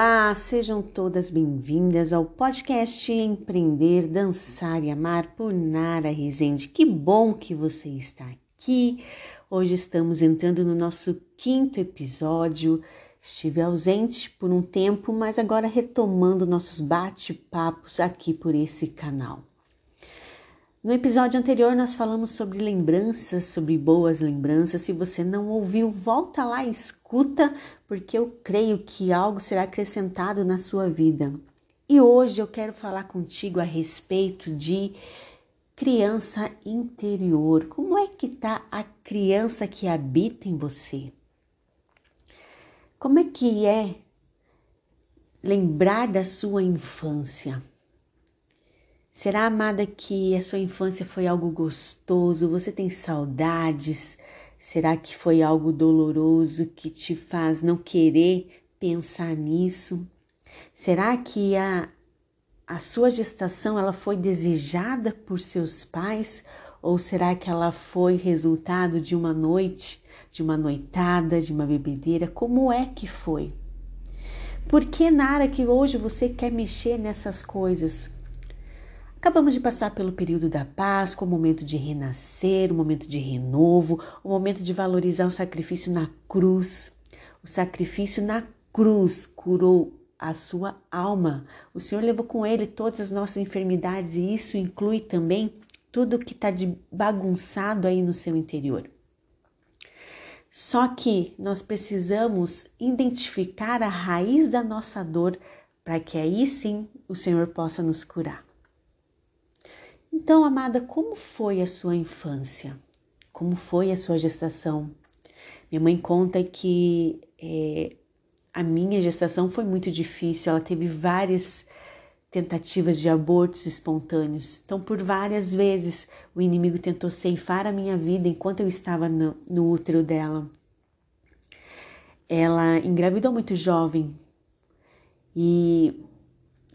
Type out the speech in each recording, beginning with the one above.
Olá, sejam todas bem-vindas ao podcast Empreender, Dançar e Amar por Nara Rezende. Que bom que você está aqui. Hoje estamos entrando no nosso quinto episódio. Estive ausente por um tempo, mas agora retomando nossos bate-papos aqui por esse canal. No episódio anterior nós falamos sobre lembranças, sobre boas lembranças. Se você não ouviu, volta lá escuta, porque eu creio que algo será acrescentado na sua vida. E hoje eu quero falar contigo a respeito de criança interior. Como é que está a criança que habita em você? Como é que é lembrar da sua infância? Será, amada, que a sua infância foi algo gostoso? Você tem saudades? Será que foi algo doloroso que te faz não querer pensar nisso? Será que a, a sua gestação ela foi desejada por seus pais ou será que ela foi resultado de uma noite, de uma noitada, de uma bebedeira? Como é que foi? Por que, Nara, que hoje você quer mexer nessas coisas? Acabamos de passar pelo período da Páscoa, o momento de renascer, o momento de renovo, o momento de valorizar o sacrifício na cruz. O sacrifício na cruz curou a sua alma. O Senhor levou com ele todas as nossas enfermidades e isso inclui também tudo que está bagunçado aí no seu interior. Só que nós precisamos identificar a raiz da nossa dor para que aí sim o Senhor possa nos curar. Então, amada, como foi a sua infância? Como foi a sua gestação? Minha mãe conta que é, a minha gestação foi muito difícil, ela teve várias tentativas de abortos espontâneos. Então, por várias vezes, o inimigo tentou ceifar a minha vida enquanto eu estava no, no útero dela. Ela engravidou muito jovem e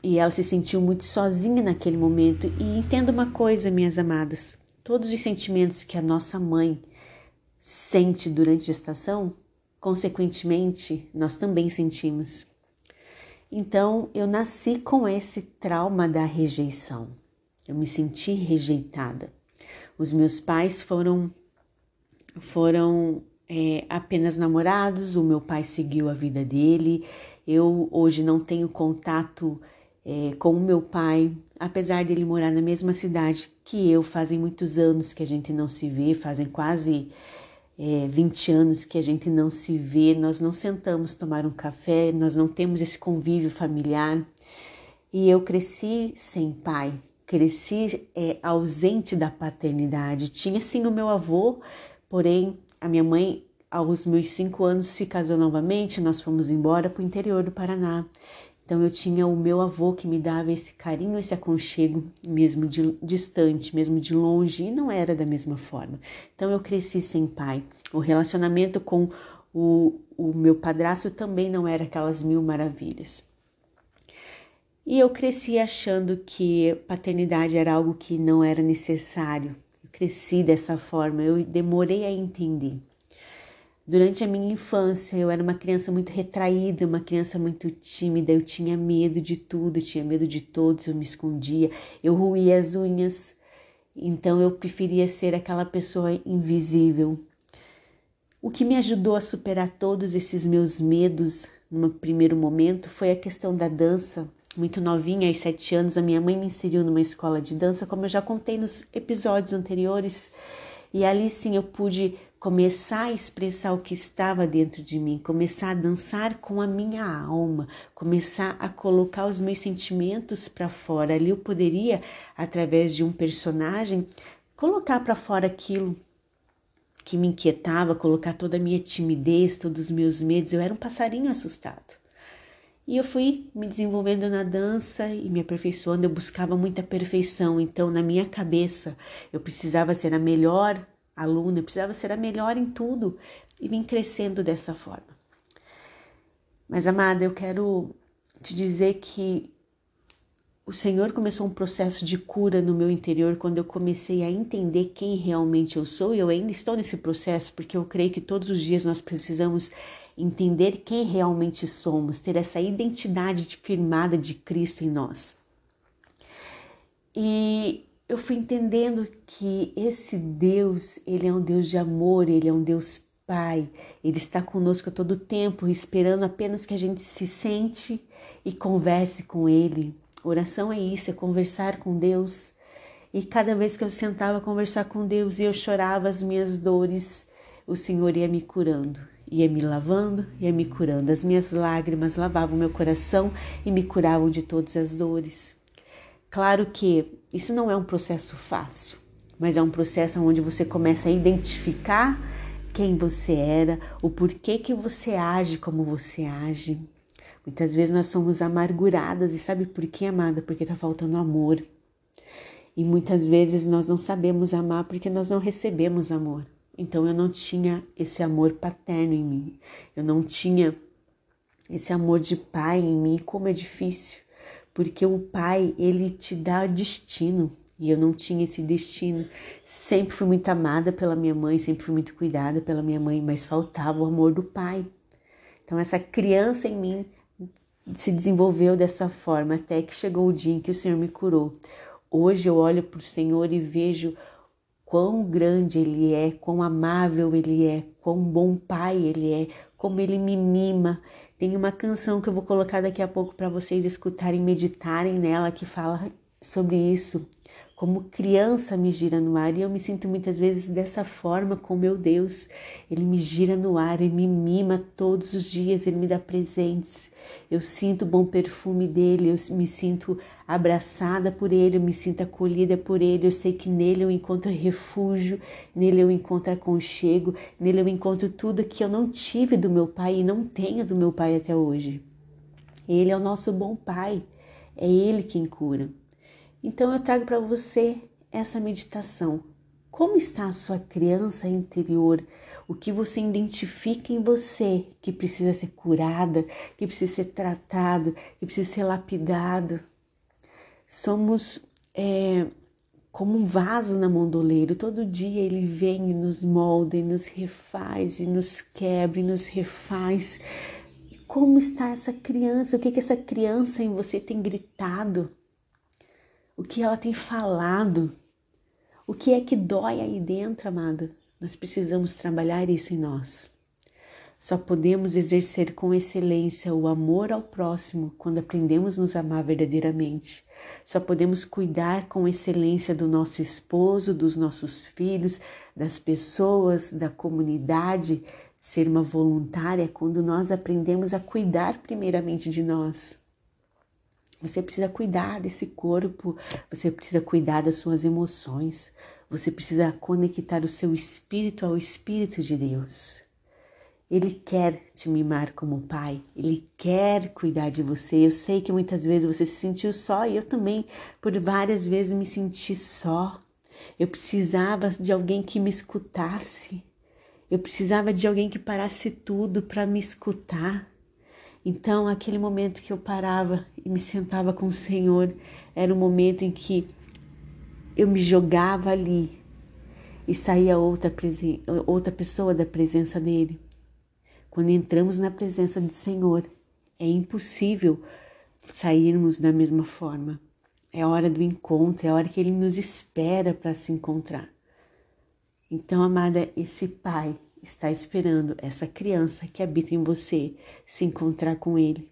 e ela se sentiu muito sozinha naquele momento. E entenda uma coisa, minhas amadas: todos os sentimentos que a nossa mãe sente durante a gestação, consequentemente, nós também sentimos. Então, eu nasci com esse trauma da rejeição. Eu me senti rejeitada. Os meus pais foram foram é, apenas namorados. O meu pai seguiu a vida dele. Eu hoje não tenho contato é, com o meu pai, apesar de ele morar na mesma cidade que eu, fazem muitos anos que a gente não se vê, fazem quase é, 20 anos que a gente não se vê, nós não sentamos tomar um café, nós não temos esse convívio familiar. E eu cresci sem pai, cresci é, ausente da paternidade. Tinha sim o meu avô, porém a minha mãe, aos meus cinco anos, se casou novamente. Nós fomos embora para o interior do Paraná. Então eu tinha o meu avô que me dava esse carinho, esse aconchego, mesmo de distante, mesmo de longe, e não era da mesma forma. Então eu cresci sem pai. O relacionamento com o, o meu padrasto também não era aquelas mil maravilhas. E eu cresci achando que paternidade era algo que não era necessário. Eu cresci dessa forma, eu demorei a entender. Durante a minha infância, eu era uma criança muito retraída, uma criança muito tímida, eu tinha medo de tudo, eu tinha medo de todos, eu me escondia, eu ruía as unhas, então eu preferia ser aquela pessoa invisível. O que me ajudou a superar todos esses meus medos no primeiro momento foi a questão da dança. Muito novinha, aos sete anos, a minha mãe me inseriu numa escola de dança, como eu já contei nos episódios anteriores. E ali sim eu pude começar a expressar o que estava dentro de mim, começar a dançar com a minha alma, começar a colocar os meus sentimentos para fora. Ali eu poderia, através de um personagem, colocar para fora aquilo que me inquietava, colocar toda a minha timidez, todos os meus medos. Eu era um passarinho assustado. E eu fui me desenvolvendo na dança e me aperfeiçoando. Eu buscava muita perfeição, então na minha cabeça eu precisava ser a melhor aluna, eu precisava ser a melhor em tudo e vim crescendo dessa forma. Mas amada, eu quero te dizer que o Senhor começou um processo de cura no meu interior quando eu comecei a entender quem realmente eu sou e eu ainda estou nesse processo porque eu creio que todos os dias nós precisamos entender quem realmente somos, ter essa identidade firmada de Cristo em nós. E eu fui entendendo que esse Deus, ele é um Deus de amor, ele é um Deus Pai, ele está conosco a todo tempo, esperando apenas que a gente se sente e converse com ele. Oração é isso, é conversar com Deus. E cada vez que eu sentava a conversar com Deus e eu chorava as minhas dores, o Senhor ia me curando, ia me lavando, ia me curando. As minhas lágrimas lavavam meu coração e me curavam de todas as dores. Claro que isso não é um processo fácil, mas é um processo onde você começa a identificar quem você era, o porquê que você age como você age. Muitas vezes nós somos amarguradas e sabe por quê, amada? Porque está faltando amor. E muitas vezes nós não sabemos amar porque nós não recebemos amor. Então eu não tinha esse amor paterno em mim. Eu não tinha esse amor de pai em mim. Como é difícil porque o pai, ele te dá destino, e eu não tinha esse destino. Sempre fui muito amada pela minha mãe, sempre fui muito cuidada pela minha mãe, mas faltava o amor do pai. Então essa criança em mim se desenvolveu dessa forma até que chegou o dia em que o Senhor me curou. Hoje eu olho para o Senhor e vejo quão grande Ele é, quão amável Ele é, quão bom Pai Ele é, como Ele me mima. Tem uma canção que eu vou colocar daqui a pouco para vocês escutarem, meditarem nela, que fala sobre isso como criança me gira no ar e eu me sinto muitas vezes dessa forma com meu Deus. Ele me gira no ar, ele me mima todos os dias, ele me dá presentes. Eu sinto o bom perfume dele, eu me sinto abraçada por ele, eu me sinto acolhida por ele. Eu sei que nele eu encontro refúgio, nele eu encontro aconchego, nele eu encontro tudo que eu não tive do meu pai e não tenho do meu pai até hoje. Ele é o nosso bom pai, é ele quem cura. Então eu trago para você essa meditação. Como está a sua criança interior? O que você identifica em você que precisa ser curada, que precisa ser tratado, que precisa ser lapidado? Somos é, como um vaso na mão do oleiro. Todo dia ele vem e nos molda, e nos refaz, e nos quebra, e nos refaz. E como está essa criança? O que, que essa criança em você tem gritado? O que ela tem falado, o que é que dói aí dentro, amada. Nós precisamos trabalhar isso em nós. Só podemos exercer com excelência o amor ao próximo quando aprendemos a nos amar verdadeiramente. Só podemos cuidar com excelência do nosso esposo, dos nossos filhos, das pessoas, da comunidade, ser uma voluntária quando nós aprendemos a cuidar primeiramente de nós. Você precisa cuidar desse corpo, você precisa cuidar das suas emoções, você precisa conectar o seu espírito ao Espírito de Deus. Ele quer te mimar como pai, ele quer cuidar de você. Eu sei que muitas vezes você se sentiu só e eu também, por várias vezes, me senti só. Eu precisava de alguém que me escutasse, eu precisava de alguém que parasse tudo para me escutar. Então, aquele momento que eu parava e me sentava com o Senhor, era um momento em que eu me jogava ali e saía outra, outra pessoa da presença dele. Quando entramos na presença do Senhor, é impossível sairmos da mesma forma. É hora do encontro, é hora que ele nos espera para se encontrar. Então, amada, esse Pai está esperando essa criança que habita em você se encontrar com ele.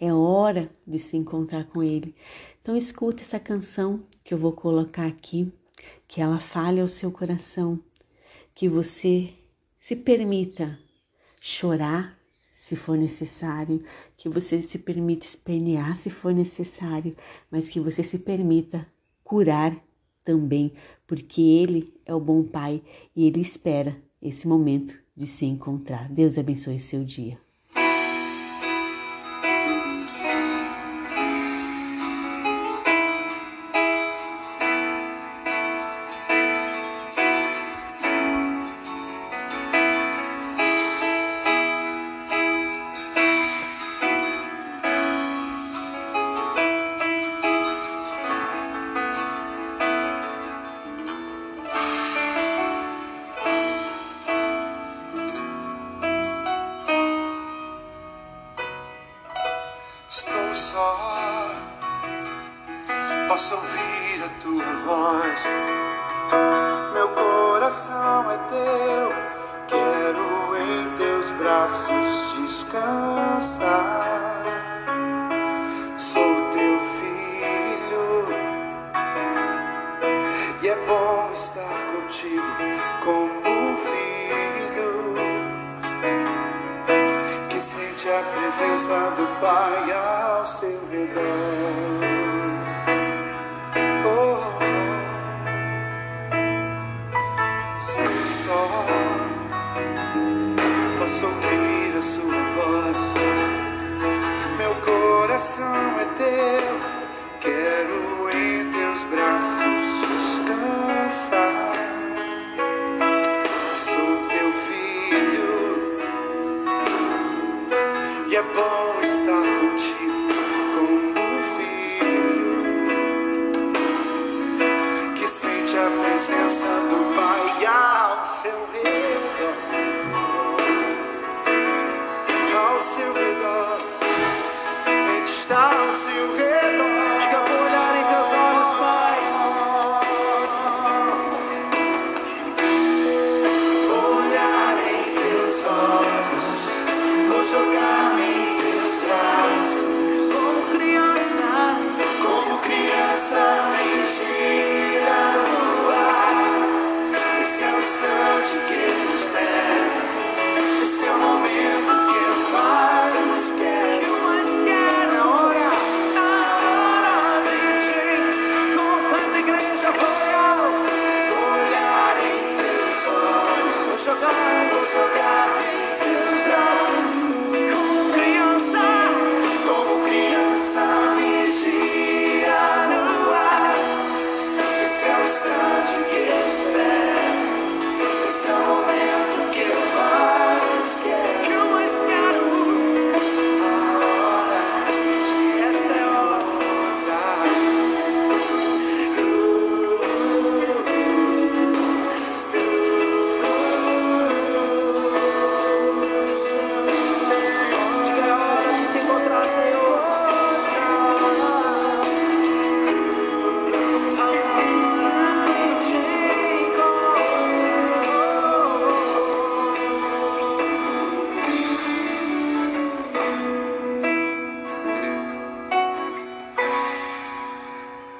É hora de se encontrar com ele. Então escuta essa canção que eu vou colocar aqui, que ela fale ao seu coração, que você se permita chorar se for necessário, que você se permita espernear se for necessário, mas que você se permita curar também, porque ele é o bom pai e ele espera esse momento de se encontrar. Deus abençoe seu dia. Estou só, posso ouvir a tua voz. Meu coração é teu, quero em teus braços descansar. Sou teu filho e é bom estar contigo presença do Pai ao seu redor.